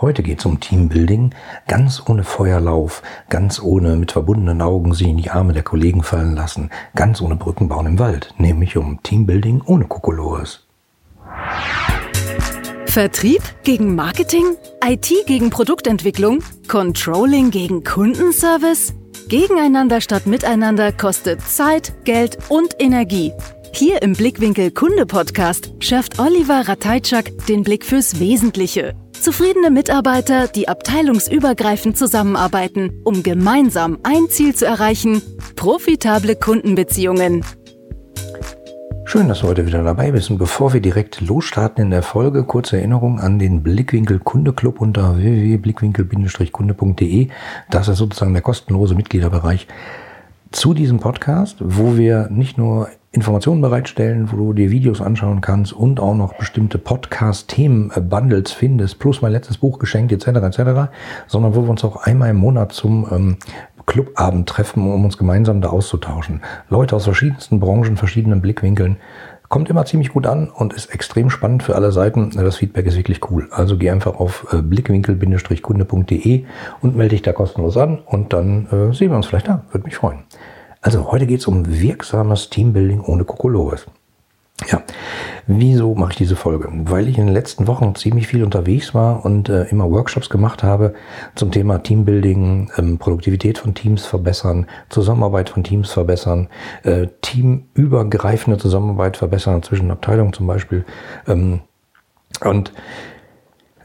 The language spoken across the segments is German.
Heute geht es um Teambuilding, ganz ohne Feuerlauf, ganz ohne mit verbundenen Augen sich in die Arme der Kollegen fallen lassen, ganz ohne Brückenbauen im Wald, nämlich um Teambuilding ohne Kokolores. Vertrieb gegen Marketing? IT gegen Produktentwicklung? Controlling gegen Kundenservice? Gegeneinander statt miteinander kostet Zeit, Geld und Energie. Hier im Blickwinkel Kunde Podcast schärft Oliver Rateitschak den Blick fürs Wesentliche. Zufriedene Mitarbeiter, die abteilungsübergreifend zusammenarbeiten, um gemeinsam ein Ziel zu erreichen, profitable Kundenbeziehungen. Schön, dass du heute wieder dabei bist. Und bevor wir direkt losstarten in der Folge, kurze Erinnerung an den Blickwinkel Kunde Club unter www.blickwinkel-kunde.de. Das ist sozusagen der kostenlose Mitgliederbereich zu diesem Podcast, wo wir nicht nur Informationen bereitstellen, wo du dir Videos anschauen kannst und auch noch bestimmte Podcast-Themen-Bundles findest, plus mein letztes Buch geschenkt etc. etc., sondern wo wir uns auch einmal im Monat zum ähm, Clubabend treffen, um uns gemeinsam da auszutauschen. Leute aus verschiedensten Branchen, verschiedenen Blickwinkeln. Kommt immer ziemlich gut an und ist extrem spannend für alle Seiten. Das Feedback ist wirklich cool. Also geh einfach auf äh, blickwinkel-kunde.de und melde dich da kostenlos an und dann äh, sehen wir uns vielleicht da. Würde mich freuen. Also heute geht es um wirksames Teambuilding ohne Kokolores. Ja, wieso mache ich diese Folge? Weil ich in den letzten Wochen ziemlich viel unterwegs war und äh, immer Workshops gemacht habe zum Thema Teambuilding, ähm, Produktivität von Teams verbessern, Zusammenarbeit von Teams verbessern, äh, teamübergreifende Zusammenarbeit verbessern zwischen Abteilungen zum Beispiel. Ähm, und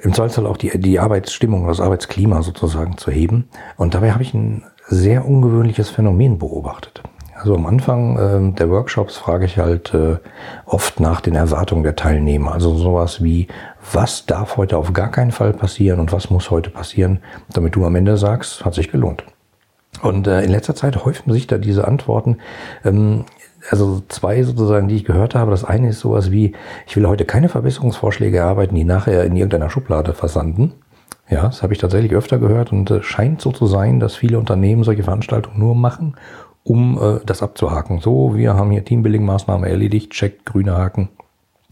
im Zweifelsfall auch die, die Arbeitsstimmung, das Arbeitsklima sozusagen zu heben. Und dabei habe ich ein sehr ungewöhnliches Phänomen beobachtet. Also am Anfang äh, der Workshops frage ich halt äh, oft nach den Erwartungen der Teilnehmer. Also sowas wie, was darf heute auf gar keinen Fall passieren und was muss heute passieren, damit du am Ende sagst, hat sich gelohnt. Und äh, in letzter Zeit häufen sich da diese Antworten. Ähm, also zwei sozusagen, die ich gehört habe. Das eine ist sowas wie, ich will heute keine Verbesserungsvorschläge erarbeiten, die nachher in irgendeiner Schublade versanden. Ja, das habe ich tatsächlich öfter gehört und äh, scheint so zu sein, dass viele Unternehmen solche Veranstaltungen nur machen, um äh, das abzuhaken. So, wir haben hier Teambuilding-Maßnahme erledigt, checkt grüne Haken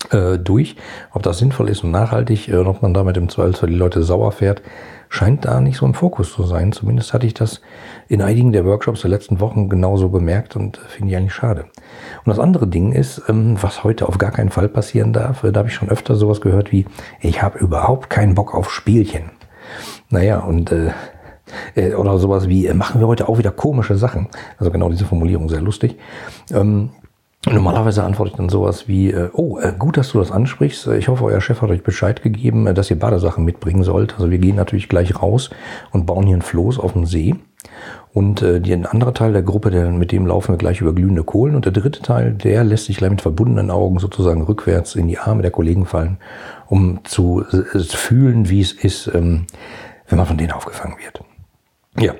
äh, durch. Ob das sinnvoll ist und nachhaltig, äh, ob man damit im Zweifelsfall die Leute sauer fährt, scheint da nicht so im Fokus zu sein. Zumindest hatte ich das in einigen der Workshops der letzten Wochen genauso bemerkt und äh, finde ich eigentlich schade. Und das andere Ding ist, ähm, was heute auf gar keinen Fall passieren darf, äh, da habe ich schon öfter sowas gehört wie, ich habe überhaupt keinen Bock auf Spielchen. Naja, und äh, äh, oder sowas wie, machen wir heute auch wieder komische Sachen. Also genau diese Formulierung, sehr lustig. Ähm, Normalerweise antworte ich dann sowas wie, oh, gut, dass du das ansprichst. Ich hoffe, euer Chef hat euch Bescheid gegeben, dass ihr Badesachen mitbringen sollt. Also wir gehen natürlich gleich raus und bauen hier ein Floß auf dem See. Und äh, die, ein anderer Teil der Gruppe, der, mit dem laufen wir gleich über glühende Kohlen. Und der dritte Teil, der lässt sich gleich mit verbundenen Augen sozusagen rückwärts in die Arme der Kollegen fallen, um zu äh, fühlen, wie es ist, ähm, wenn man von denen aufgefangen wird. Ja,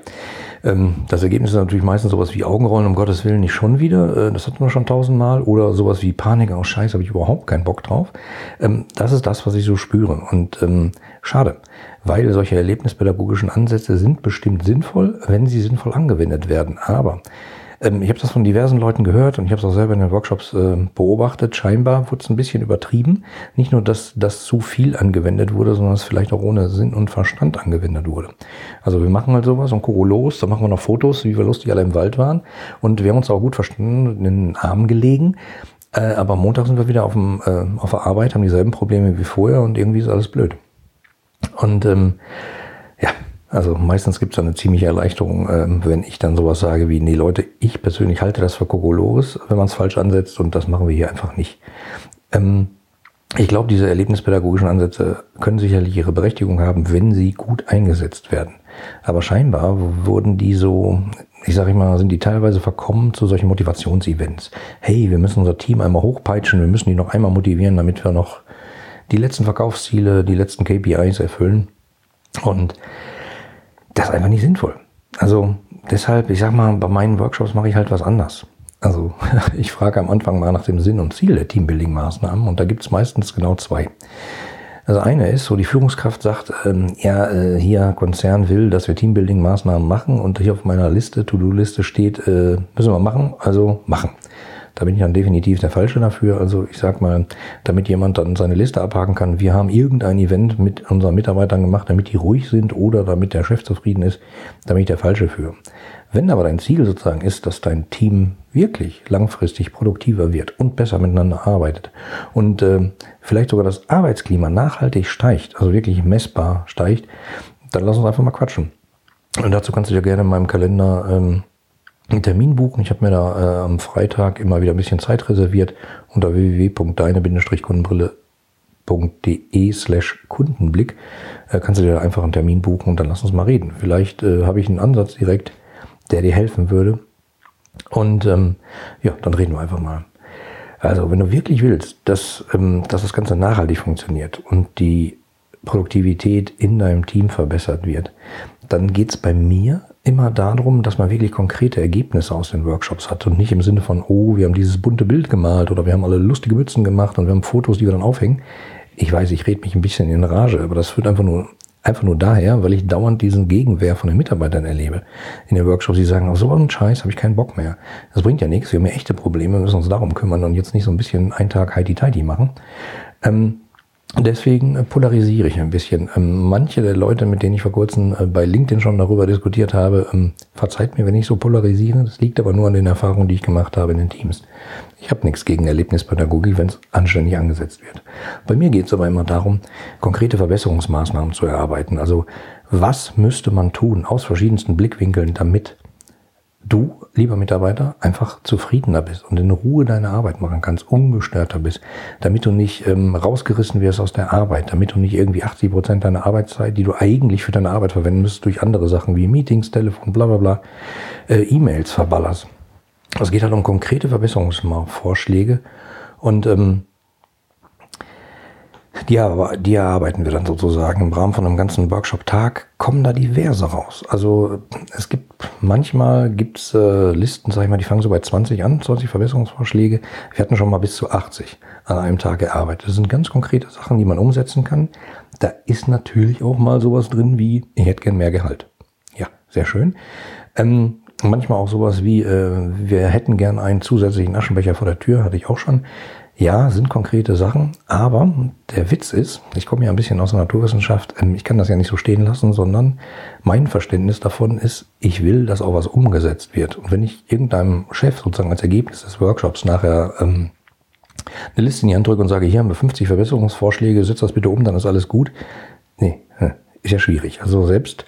ähm, das Ergebnis ist natürlich meistens sowas wie Augenrollen, um Gottes Willen nicht schon wieder. Äh, das hatten wir schon tausendmal. Oder sowas wie Panik, oh Scheiß, habe ich überhaupt keinen Bock drauf. Ähm, das ist das, was ich so spüre. Und ähm, schade, weil solche erlebnispädagogischen Ansätze sind bestimmt sinnvoll, wenn sie sinnvoll angewendet werden. Aber ähm, ich habe das von diversen Leuten gehört und ich habe es auch selber in den Workshops äh, beobachtet. Scheinbar wurde es ein bisschen übertrieben. Nicht nur, dass das zu viel angewendet wurde, sondern es vielleicht auch ohne Sinn und Verstand angewendet wurde. Also wir machen halt sowas und gucken los, dann machen wir noch Fotos, wie wir lustig alle im Wald waren. Und wir haben uns auch gut verstanden, in den Armen gelegen. Äh, aber Montag sind wir wieder auf, dem, äh, auf der Arbeit, haben dieselben Probleme wie vorher und irgendwie ist alles blöd. Und ähm, also meistens gibt es eine ziemliche Erleichterung, ähm, wenn ich dann sowas sage wie, nee Leute, ich persönlich halte das für Kokolores, wenn man es falsch ansetzt und das machen wir hier einfach nicht. Ähm, ich glaube, diese erlebnispädagogischen Ansätze können sicherlich ihre Berechtigung haben, wenn sie gut eingesetzt werden. Aber scheinbar wurden die so, ich sage mal, sind die teilweise verkommen zu solchen Motivationsevents. Hey, wir müssen unser Team einmal hochpeitschen, wir müssen die noch einmal motivieren, damit wir noch die letzten Verkaufsziele, die letzten KPIs erfüllen. Und das ist einfach nicht sinnvoll. Also deshalb, ich sag mal, bei meinen Workshops mache ich halt was anders. Also ich frage am Anfang mal nach dem Sinn und Ziel der Teambuilding-Maßnahmen und da gibt es meistens genau zwei. Also eine ist, so die Führungskraft sagt, ähm, ja, äh, hier Konzern will, dass wir Teambuilding-Maßnahmen machen und hier auf meiner Liste, To-Do-Liste steht, äh, müssen wir machen, also machen. Da bin ich dann definitiv der Falsche dafür. Also ich sag mal, damit jemand dann seine Liste abhaken kann, wir haben irgendein Event mit unseren Mitarbeitern gemacht, damit die ruhig sind oder damit der Chef zufrieden ist, da bin ich der Falsche für. Wenn aber dein Ziel sozusagen ist, dass dein Team wirklich langfristig produktiver wird und besser miteinander arbeitet und äh, vielleicht sogar das Arbeitsklima nachhaltig steigt, also wirklich messbar steigt, dann lass uns einfach mal quatschen. Und dazu kannst du dir gerne in meinem Kalender ähm, einen Termin buchen. Ich habe mir da äh, am Freitag immer wieder ein bisschen Zeit reserviert unter www.deine-kundenbrille.de slash Kundenblick. Äh, kannst du dir da einfach einen Termin buchen und dann lass uns mal reden. Vielleicht äh, habe ich einen Ansatz direkt, der dir helfen würde. Und ähm, ja, dann reden wir einfach mal. Also, wenn du wirklich willst, dass, ähm, dass das Ganze nachhaltig funktioniert und die Produktivität in deinem Team verbessert wird, dann geht es bei mir immer darum, dass man wirklich konkrete Ergebnisse aus den Workshops hat und nicht im Sinne von, oh, wir haben dieses bunte Bild gemalt oder wir haben alle lustige Mützen gemacht und wir haben Fotos, die wir dann aufhängen. Ich weiß, ich rede mich ein bisschen in Rage, aber das führt einfach nur Einfach nur daher, weil ich dauernd diesen Gegenwehr von den Mitarbeitern erlebe. In den Workshops, die sagen, auf so einen Scheiß habe ich keinen Bock mehr. Das bringt ja nichts, wir haben ja echte Probleme, wir müssen uns darum kümmern und jetzt nicht so ein bisschen einen Tag heidi-teidi machen. Ähm, Deswegen polarisiere ich ein bisschen. Ähm, manche der Leute, mit denen ich vor kurzem äh, bei LinkedIn schon darüber diskutiert habe, ähm, verzeiht mir, wenn ich so polarisiere. Das liegt aber nur an den Erfahrungen, die ich gemacht habe in den Teams. Ich habe nichts gegen Erlebnispädagogik, wenn es anständig angesetzt wird. Bei mir geht es aber immer darum, konkrete Verbesserungsmaßnahmen zu erarbeiten. Also was müsste man tun aus verschiedensten Blickwinkeln, damit du, lieber Mitarbeiter, einfach zufriedener bist und in Ruhe deine Arbeit machen kannst, ungestörter bist, damit du nicht ähm, rausgerissen wirst aus der Arbeit, damit du nicht irgendwie 80 Prozent deiner Arbeitszeit, die du eigentlich für deine Arbeit verwenden müsstest, durch andere Sachen wie Meetings, Telefon, bla bla bla, äh, E-Mails verballerst. Es geht halt um konkrete Verbesserungsvorschläge und ähm, die, die erarbeiten wir dann sozusagen im Rahmen von einem ganzen Workshop-Tag, kommen da diverse raus. Also es gibt manchmal gibt's äh, Listen, sag ich mal, die fangen so bei 20 an, 20 Verbesserungsvorschläge. Wir hatten schon mal bis zu 80 an einem Tag erarbeitet. Das sind ganz konkrete Sachen, die man umsetzen kann. Da ist natürlich auch mal sowas drin wie, ich hätte gern mehr Gehalt. Ja, sehr schön. Ähm, manchmal auch sowas wie, äh, wir hätten gern einen zusätzlichen Aschenbecher vor der Tür, hatte ich auch schon. Ja, sind konkrete Sachen, aber der Witz ist, ich komme ja ein bisschen aus der Naturwissenschaft, ähm, ich kann das ja nicht so stehen lassen, sondern mein Verständnis davon ist, ich will, dass auch was umgesetzt wird. Und wenn ich irgendeinem Chef sozusagen als Ergebnis des Workshops nachher ähm, eine Liste in die Hand drücke und sage, hier haben wir 50 Verbesserungsvorschläge, setz das bitte um, dann ist alles gut. Nee, ist ja schwierig. Also selbst,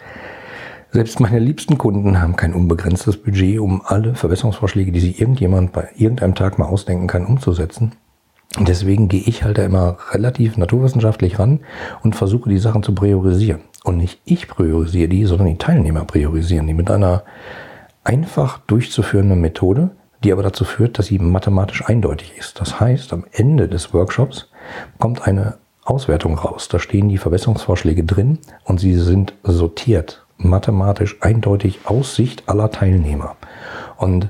selbst meine liebsten Kunden haben kein unbegrenztes Budget, um alle Verbesserungsvorschläge, die sich irgendjemand bei irgendeinem Tag mal ausdenken kann, umzusetzen. Deswegen gehe ich halt da immer relativ naturwissenschaftlich ran und versuche die Sachen zu priorisieren. Und nicht ich priorisiere die, sondern die Teilnehmer priorisieren die mit einer einfach durchzuführenden Methode, die aber dazu führt, dass sie mathematisch eindeutig ist. Das heißt, am Ende des Workshops kommt eine Auswertung raus. Da stehen die Verbesserungsvorschläge drin und sie sind sortiert, mathematisch eindeutig aus Sicht aller Teilnehmer. Und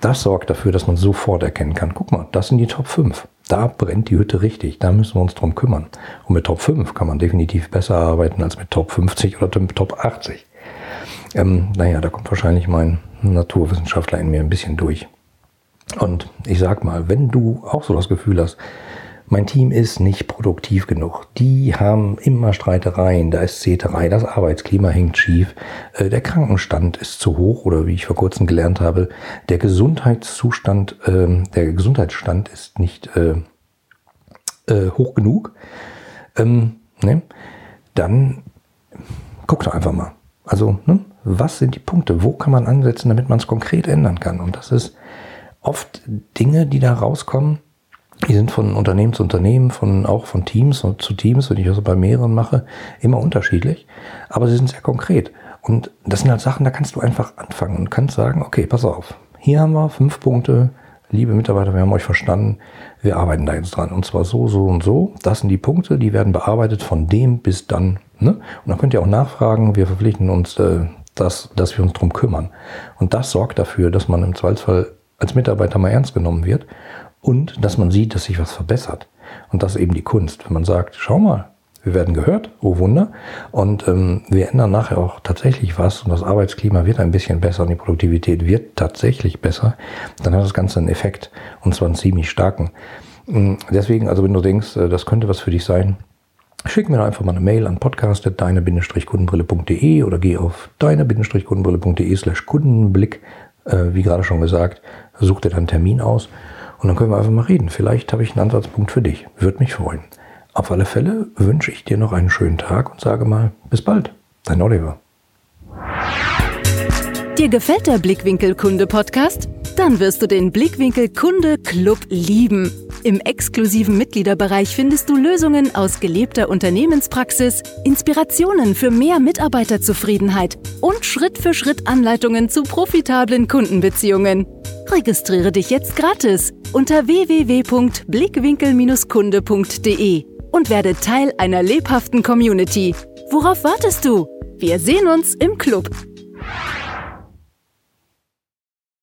das sorgt dafür, dass man sofort erkennen kann, guck mal, das sind die Top 5. Da brennt die Hütte richtig, da müssen wir uns drum kümmern. Und mit Top 5 kann man definitiv besser arbeiten als mit Top 50 oder Top 80. Ähm, naja, da kommt wahrscheinlich mein Naturwissenschaftler in mir ein bisschen durch. Und ich sag mal, wenn du auch so das Gefühl hast, mein Team ist nicht produktiv genug. Die haben immer Streitereien, da ist Zeterei, das Arbeitsklima hängt schief, äh, der Krankenstand ist zu hoch oder wie ich vor kurzem gelernt habe, der Gesundheitszustand, ähm, der Gesundheitsstand ist nicht äh, äh, hoch genug. Ähm, ne? Dann guck doch einfach mal. Also, ne? was sind die Punkte? Wo kann man ansetzen, damit man es konkret ändern kann? Und das ist oft Dinge, die da rauskommen, die sind von Unternehmen zu Unternehmen, von, auch von Teams zu Teams, wenn ich das bei mehreren mache, immer unterschiedlich. Aber sie sind sehr konkret. Und das sind halt Sachen, da kannst du einfach anfangen und kannst sagen, okay, pass auf. Hier haben wir fünf Punkte. Liebe Mitarbeiter, wir haben euch verstanden. Wir arbeiten da jetzt dran. Und zwar so, so und so. Das sind die Punkte, die werden bearbeitet von dem bis dann. Ne? Und dann könnt ihr auch nachfragen. Wir verpflichten uns, äh, dass, dass wir uns drum kümmern. Und das sorgt dafür, dass man im Zweifelsfall als Mitarbeiter mal ernst genommen wird und dass man sieht, dass sich was verbessert. Und das ist eben die Kunst. Wenn man sagt, schau mal, Wir werden gehört, oh Wunder. Und ähm, wir ändern nachher auch tatsächlich was und das Arbeitsklima wird ein bisschen besser und die Produktivität wird tatsächlich besser. Dann hat das Ganze einen Effekt und zwar einen ziemlich starken. Mm, deswegen, also wenn du denkst, äh, das könnte was für dich sein, schick mir einfach mal eine Mail an podcast.deine-kundenbrille.de oder geh auf deine-kundenbrille.de slash Kundenblick. Äh, wie gerade schon gesagt, such dir dann Termin aus und dann können wir einfach mal reden. Vielleicht habe ich einen Ansatzpunkt für dich. Würde mich freuen. Auf alle Fälle wünsche ich dir noch einen schönen Tag und sage mal bis bald. Dein Oliver. Dir gefällt der Blickwinkel Kunde Podcast? Dann wirst du den Blickwinkel Kunde Club lieben. Im exklusiven Mitgliederbereich findest du Lösungen aus gelebter Unternehmenspraxis, Inspirationen für mehr Mitarbeiterzufriedenheit und Schritt für Schritt Anleitungen zu profitablen Kundenbeziehungen. Registriere dich jetzt gratis unter www.blickwinkel-kunde.de und werde Teil einer lebhaften Community. Worauf wartest du? Wir sehen uns im Club.